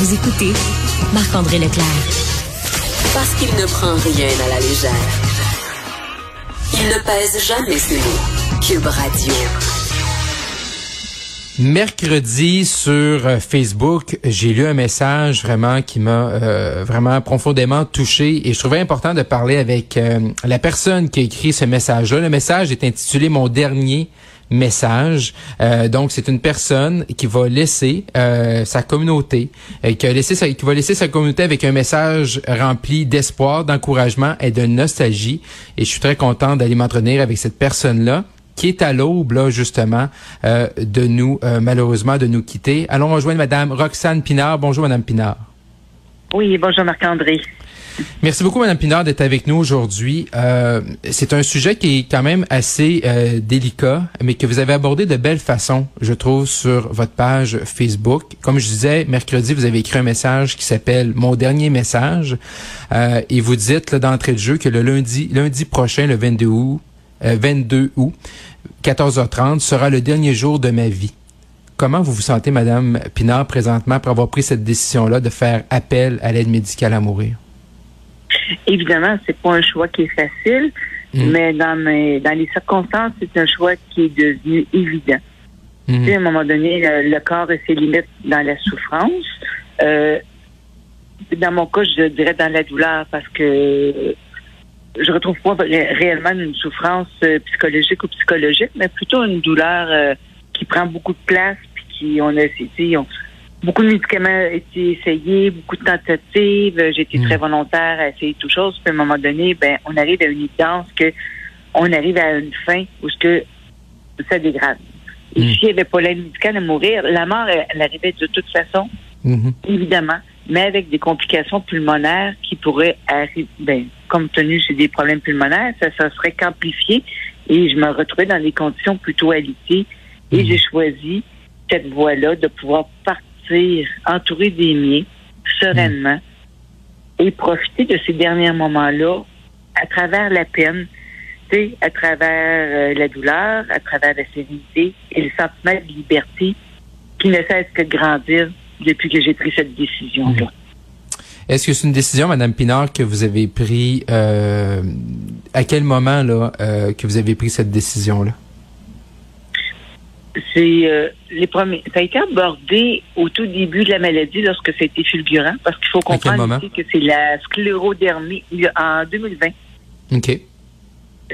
Vous écoutez Marc-André Leclerc. Parce qu'il ne prend rien à la légère. Il ne pèse jamais ses mots. Cube Radio. Mercredi sur euh, Facebook, j'ai lu un message vraiment qui m'a euh, vraiment profondément touché et je trouvais important de parler avec euh, la personne qui a écrit ce message-là. Le message est intitulé Mon dernier message. donc c'est une personne qui va laisser sa communauté, sa, qui va laisser sa communauté avec un message rempli d'espoir, d'encouragement et de nostalgie. Et je suis très content d'aller m'entretenir avec cette personne-là qui est à l'aube, là, justement, euh, de nous, euh, malheureusement, de nous quitter. Allons rejoindre Madame Roxane Pinard. Bonjour, Madame Pinard. Oui, bonjour, Marc-André. Merci beaucoup, Madame Pinard, d'être avec nous aujourd'hui. Euh, c'est un sujet qui est quand même assez délicat, mais que vous avez abordé de belle façon, je trouve, sur votre page Facebook. Comme je disais, mercredi, vous avez écrit un message qui s'appelle Mon dernier message, et vous dites d'entrée de jeu que le lundi, lundi prochain, le 22 août, 22 août, 14h30 sera le dernier jour de ma vie. Comment vous vous sentez, Madame Pinard, présentement, pour avoir pris cette décision-là de faire appel à l'aide médicale à mourir? Évidemment, c'est pas un choix qui est facile, mm. mais dans, dans les circonstances, c'est un choix qui est devenu évident. Mm. à un moment donné, le, corps a ses limites dans la souffrance. Euh, dans mon cas, je dirais dans la douleur parce que je retrouve pas réellement une souffrance euh, psychologique ou psychologique, mais plutôt une douleur euh, qui prend beaucoup de place, puis qui on a essayé, beaucoup de médicaments ont été essayés, beaucoup de tentatives. J'ai été très mm. volontaire à essayer toutes choses. Puis à un moment donné, ben on arrive à une évidence que on arrive à une fin où ce que ça dégrade. Et mm. s'il n'y avait pas l'aide médicale à mourir, la mort, elle, arrivait de toute façon, mm-hmm. évidemment mais avec des complications pulmonaires qui pourraient arriver. Ben, comme tenu j'ai des problèmes pulmonaires, ça, ça serait qu'amplifié et je me retrouvais dans des conditions plutôt alitées et j'ai choisi cette voie-là de pouvoir partir entouré des miens sereinement et profiter de ces derniers moments-là à travers la peine, à travers euh, la douleur, à travers la sérénité et le sentiment de liberté qui ne cesse que de grandir depuis que j'ai pris cette décision-là. Mhm. Est-ce que c'est une décision, Madame Pinard, que vous avez pris euh, à quel moment là euh, que vous avez pris cette décision-là? C'est euh, les premiers. Ça a été abordé au tout début de la maladie lorsque ça a été fulgurant, parce qu'il faut comprendre que c'est la sclérodermie en 2020. OK.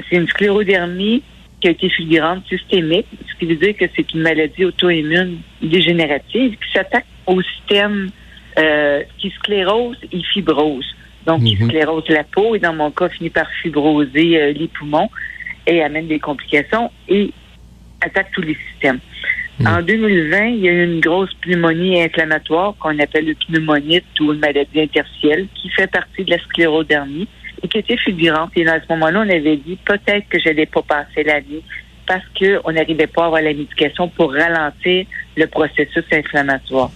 C'est une sclérodermie qui a été fulgurante systémique, ce qui veut dire que c'est une maladie auto-immune dégénérative qui s'attaque au système euh, qui sclérose et fibrose. Donc, qui mhm. sclérose la peau et dans mon cas, finit par fibroser euh, les poumons et amène des complications et attaque tous les systèmes. Mhm. En 2020, il y a eu une grosse pneumonie inflammatoire qu'on appelle le pneumonite ou une maladie interstitielle qui fait partie de la sclérodermie et qui était fulgurante. Et à ce moment-là, on avait dit peut-être que je n'allais pas passer l'année parce qu'on n'arrivait pas à avoir la médication pour ralentir le processus inflammatoire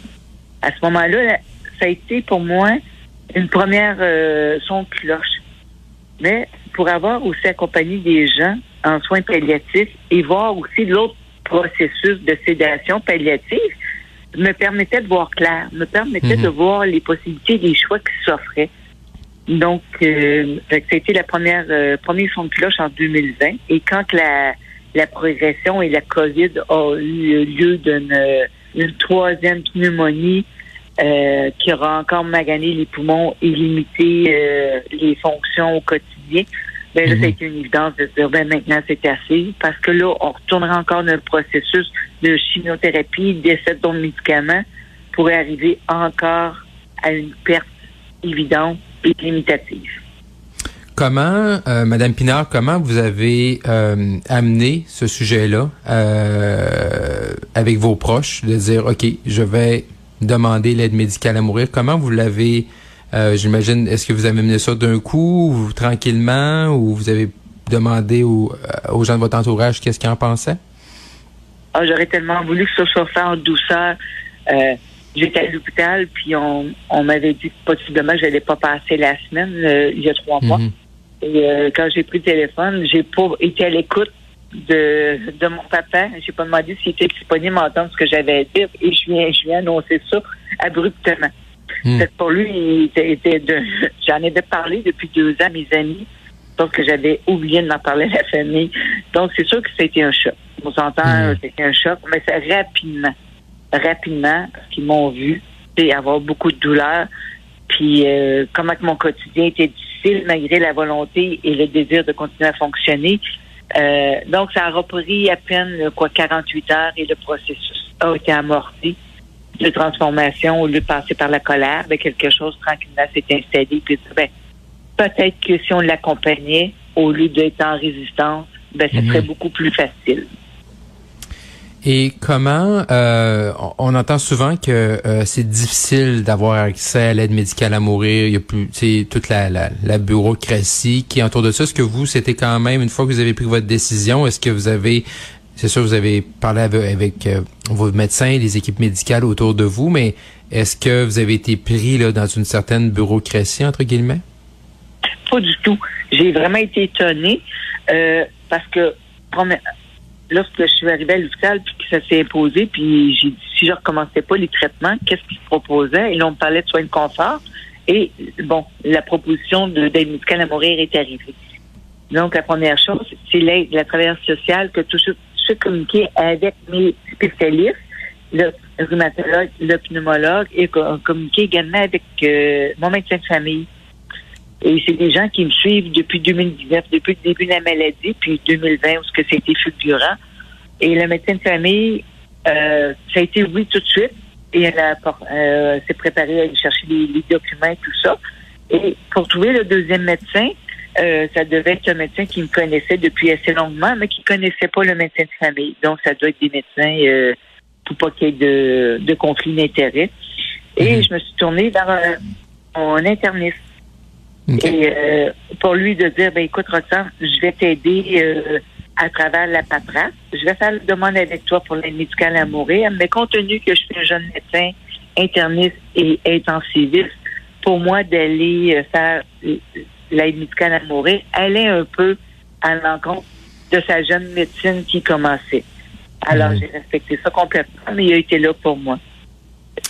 à ce moment-là, ça a été pour moi une première euh, son cloche. Mais pour avoir aussi accompagné des gens en soins palliatifs et voir aussi l'autre processus de sédation palliative, me permettait de voir clair, me permettait mhm. de voir les possibilités des choix qui s'offraient. Donc, euh, ça a été la première euh, premier son de cloche en 2020. Et quand la, la progression et la COVID a eu lieu d'une une troisième pneumonie euh, qui aura encore magané les poumons et limité euh, les fonctions au quotidien, ben là, ça a mhm. été une évidence de dire ben maintenant c'est assez parce que là, on retournera encore dans le processus de chimiothérapie, d'essai d'autres médicaments pour arriver encore à une perte évidente et limitative. Comment, euh, Madame Pinard, comment vous avez euh, amené ce sujet-là euh, avec vos proches, de dire, OK, je vais demander l'aide médicale à mourir? Comment vous l'avez, j'imagine, est-ce que vous avez mené ça d'un coup, ou tranquillement, ou vous avez demandé aux, gens de votre entourage qu'est-ce qu'ils en pensaient? Ah, j'aurais tellement voulu que ça soit fait en douceur. J'étais à l'hôpital, puis on, m'avait dit que possiblement je n'allais pas passer la semaine il y a trois mois. Mhm. Et euh, quand j'ai pris le téléphone, j'ai pas été à l'écoute de, de mon papa. J'ai pas demandé s'il était disponible à entendre ce que j'avais à dire et je viens, je viens annoncer ça abruptement. Hmm. Pour lui, il était, de, j'en avais parlé depuis deux ans, mes amis, sauf que j'avais oublié de m'en parler à la famille. Donc, c'est sûr que c'était un choc. On s'entend, hmm. c'était un choc, mais c'est rapidement, rapidement, parce qu'ils m'ont vu, avoir beaucoup de douleur, puis euh, comment que mon quotidien était difficile malgré la volonté et le désir de continuer à fonctionner. Euh, donc, ça a repris à peine quoi 48 heures et le processus a été amorti de transformation au lieu de passer par la colère. Ben, quelque chose tranquillement s'est installé. Puis, ben, peut-être que si on l'accompagnait au lieu d'être en résistance, ben, ce serait mhm. beaucoup plus facile. Et comment euh, on entend souvent que euh, c'est difficile d'avoir accès à l'aide médicale à mourir. Il y a plus, toute la, la, la, bureaucratie qui est autour de ça. Est-ce que vous, c'était quand même une fois que vous avez pris votre décision, est-ce que vous avez, c'est sûr, vous avez parlé avec, euh, vos médecins, les équipes médicales autour de vous, mais est-ce que vous avez été pris là dans une certaine bureaucratie entre guillemets? Pas du tout. J'ai vraiment été étonnée parce que lorsque je suis arrivée à l'hôpital, puis que ça s'est imposé, puis j'ai dit, si je recommençais pas les traitements, qu'est-ce qu'ils proposaient? Et là, on me parlait de soins de confort. Et bon, la proposition d'aide médicale à mourir est arrivée. Donc, la première chose, c'est l'aide de la travailleuse sociale que tout communiquer avec mes spécialistes, le rhumatologue, le pneumologue, et communiquer également avec euh, mon médecin de famille. Et c'est des gens qui me suivent depuis 2019, depuis le début de la maladie, puis 2020, où que c'était fulgurant. Et le médecin de famille, euh, ça a été oui tout de suite. Et elle euh, s'est préparée à aller chercher les, documents et tout ça. Et pour trouver le deuxième médecin, euh, ça devait être un médecin qui me connaissait depuis assez longuement, mais qui connaissait pas le médecin de famille. Donc, ça doit être des médecins euh, pour pas qu'il y ait de, de conflit d'intérêt. Et mhm. je me suis tournée vers un, un interniste et euh, pour lui de dire, ben écoute, Roxane, je vais t'aider euh, à travers la paperasse. Je vais faire la demande avec toi pour l'aide médicale à mourir. Mais compte tenu que je suis un jeune médecin, interniste et intensiviste, pour moi, d'aller euh, faire l'aide médicale à mourir, elle est un peu à l'encontre de sa jeune médecine qui commençait. Alors, mhm. j'ai respecté ça complètement, mais il a été là pour moi.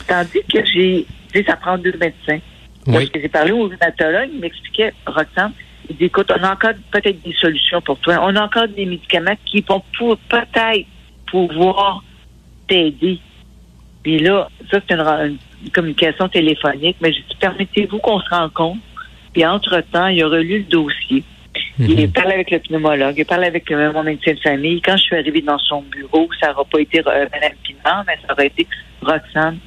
Tandis que j'ai dit, ça prend deux médecins. Oui. j'ai parlé au rhumatologue, il m'expliquait, Roxane, il dit, écoute, on a encore peut-être des solutions pour toi. On a encore des médicaments qui vont peut-être pouvoir t'aider. Puis là, ça, c'est une, communication téléphonique, mais je dis, permettez-vous qu'on se rencontre? Puis entre-temps, il a relu le dossier. Il mhm. parlé avec le pneumologue, il parlé avec mon médecin de famille. Quand je suis arrivée dans son bureau, ça n'aura pas été euh, Mme Pinard, mais ça aurait été Roxane.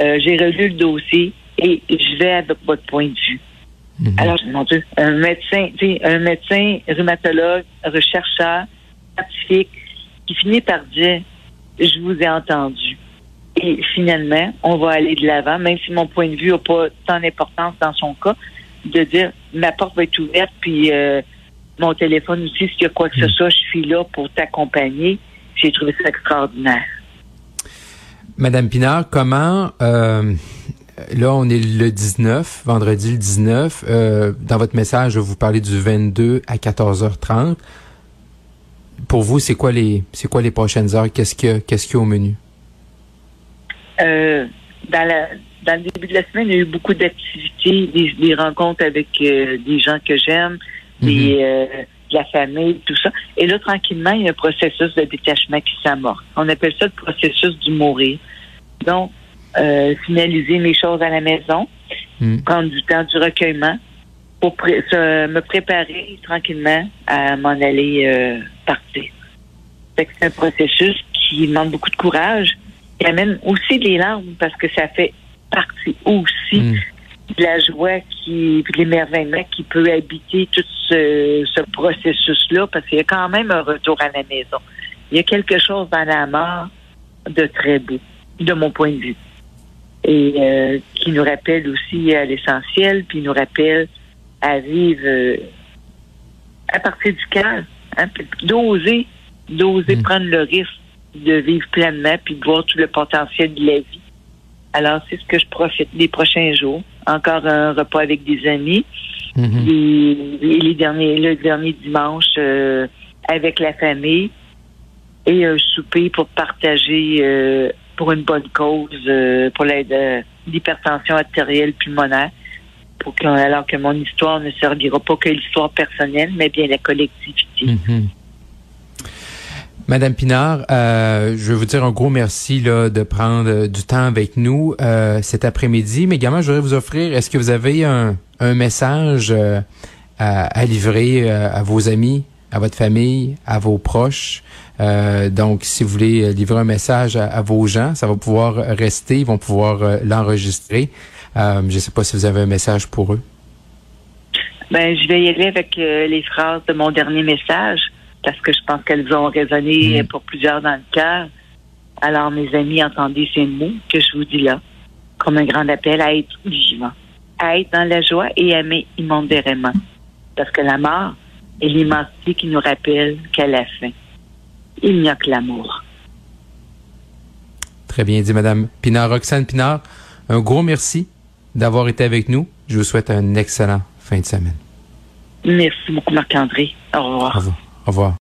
Euh, j'ai relu le dossier et je vais avec votre point de vue. Mhm. Alors, mon Dieu, un médecin, un médecin, rhumatologue, rechercheur, scientifique, qui finit par dire, je vous ai entendu. Et finalement, on va aller de l'avant, même si mon point de vue n'a pas tant d'importance dans son cas, de dire, ma porte va être ouverte, puis euh, mon téléphone aussi, s'il y a quoi que ce mhm. soit, je suis là pour t'accompagner. J'ai trouvé ça extraordinaire. Madame Pinard, comment euh, là, on est le 19, vendredi le 19. Euh, dans votre message, vous parlez du 22 à 14h30. Pour vous, c'est quoi les c'est quoi les prochaines heures? Qu'est-ce qu'il y a, qu'est-ce qu'il y a au menu? Euh, dans, la, dans le début de la semaine, il y a eu beaucoup d'activités, des, rencontres avec euh, des gens que j'aime, des, mhm. de la famille, tout ça. Et là, tranquillement, il y a un processus de détachement qui s'amorce. On appelle ça le processus du mourir. Donc, euh, finaliser mes choses à la maison, hmm. prendre du temps du recueillement pour me préparer tranquillement à m'en aller euh, partir. C'est un processus qui demande beaucoup de courage, qui amène aussi des larmes parce que ça fait partie aussi hmm. de la joie qui, de l'émerveillement qui peut habiter tout ce, ce processus-là parce qu'il y a quand même un retour à la maison. Il y a quelque chose dans la mort de très beau, de mon point de vue et euh, qui nous rappelle aussi à l'essentiel, puis nous rappelle à vivre euh, à partir du cœur, hein, d'oser, d'oser mm. prendre le risque de vivre pleinement, puis de voir tout le potentiel de la vie. Alors, c'est ce que je profite des prochains jours. Encore un repas avec des amis. Mm-hmm. et, les derniers, le dernier dimanche euh, avec la famille et un souper pour partager pour une bonne cause, euh, pour l'aide euh, l'hypertension artérielle pulmonaire, pour que, alors que mon histoire ne servira pas que l'histoire personnelle, mais bien la collectivité. Mhm. Madame Pinard, euh, je veux vous dire un gros merci là, de prendre du temps avec nous euh, cet après-midi, mais également je voudrais vous offrir, est-ce que vous avez un, message euh, à, livrer euh, à vos amis, à votre famille, à vos proches? Euh, donc, si vous voulez livrer un message à, à, vos gens, ça va pouvoir rester, ils vont pouvoir l'enregistrer. je ne sais pas si vous avez un message pour eux. Ben, je vais y aller avec les phrases de mon dernier message parce que je pense qu'elles ont résonné mm. pour plusieurs dans le cœur. Alors, mes amis, entendez ces mots que je vous dis là, comme un grand appel à être vivant, à être dans la joie et aimer immodérément. Parce que la mort est l'immensité qui nous rappelle qu'à la fin, il n'y a que l'amour. Très bien dit, Madame Pinard. Roxane Pinard, un gros merci d'avoir été avec nous. Je vous souhaite un excellent fin de semaine. Merci beaucoup, Marc-André. Au revoir. Au revoir. Au revoir.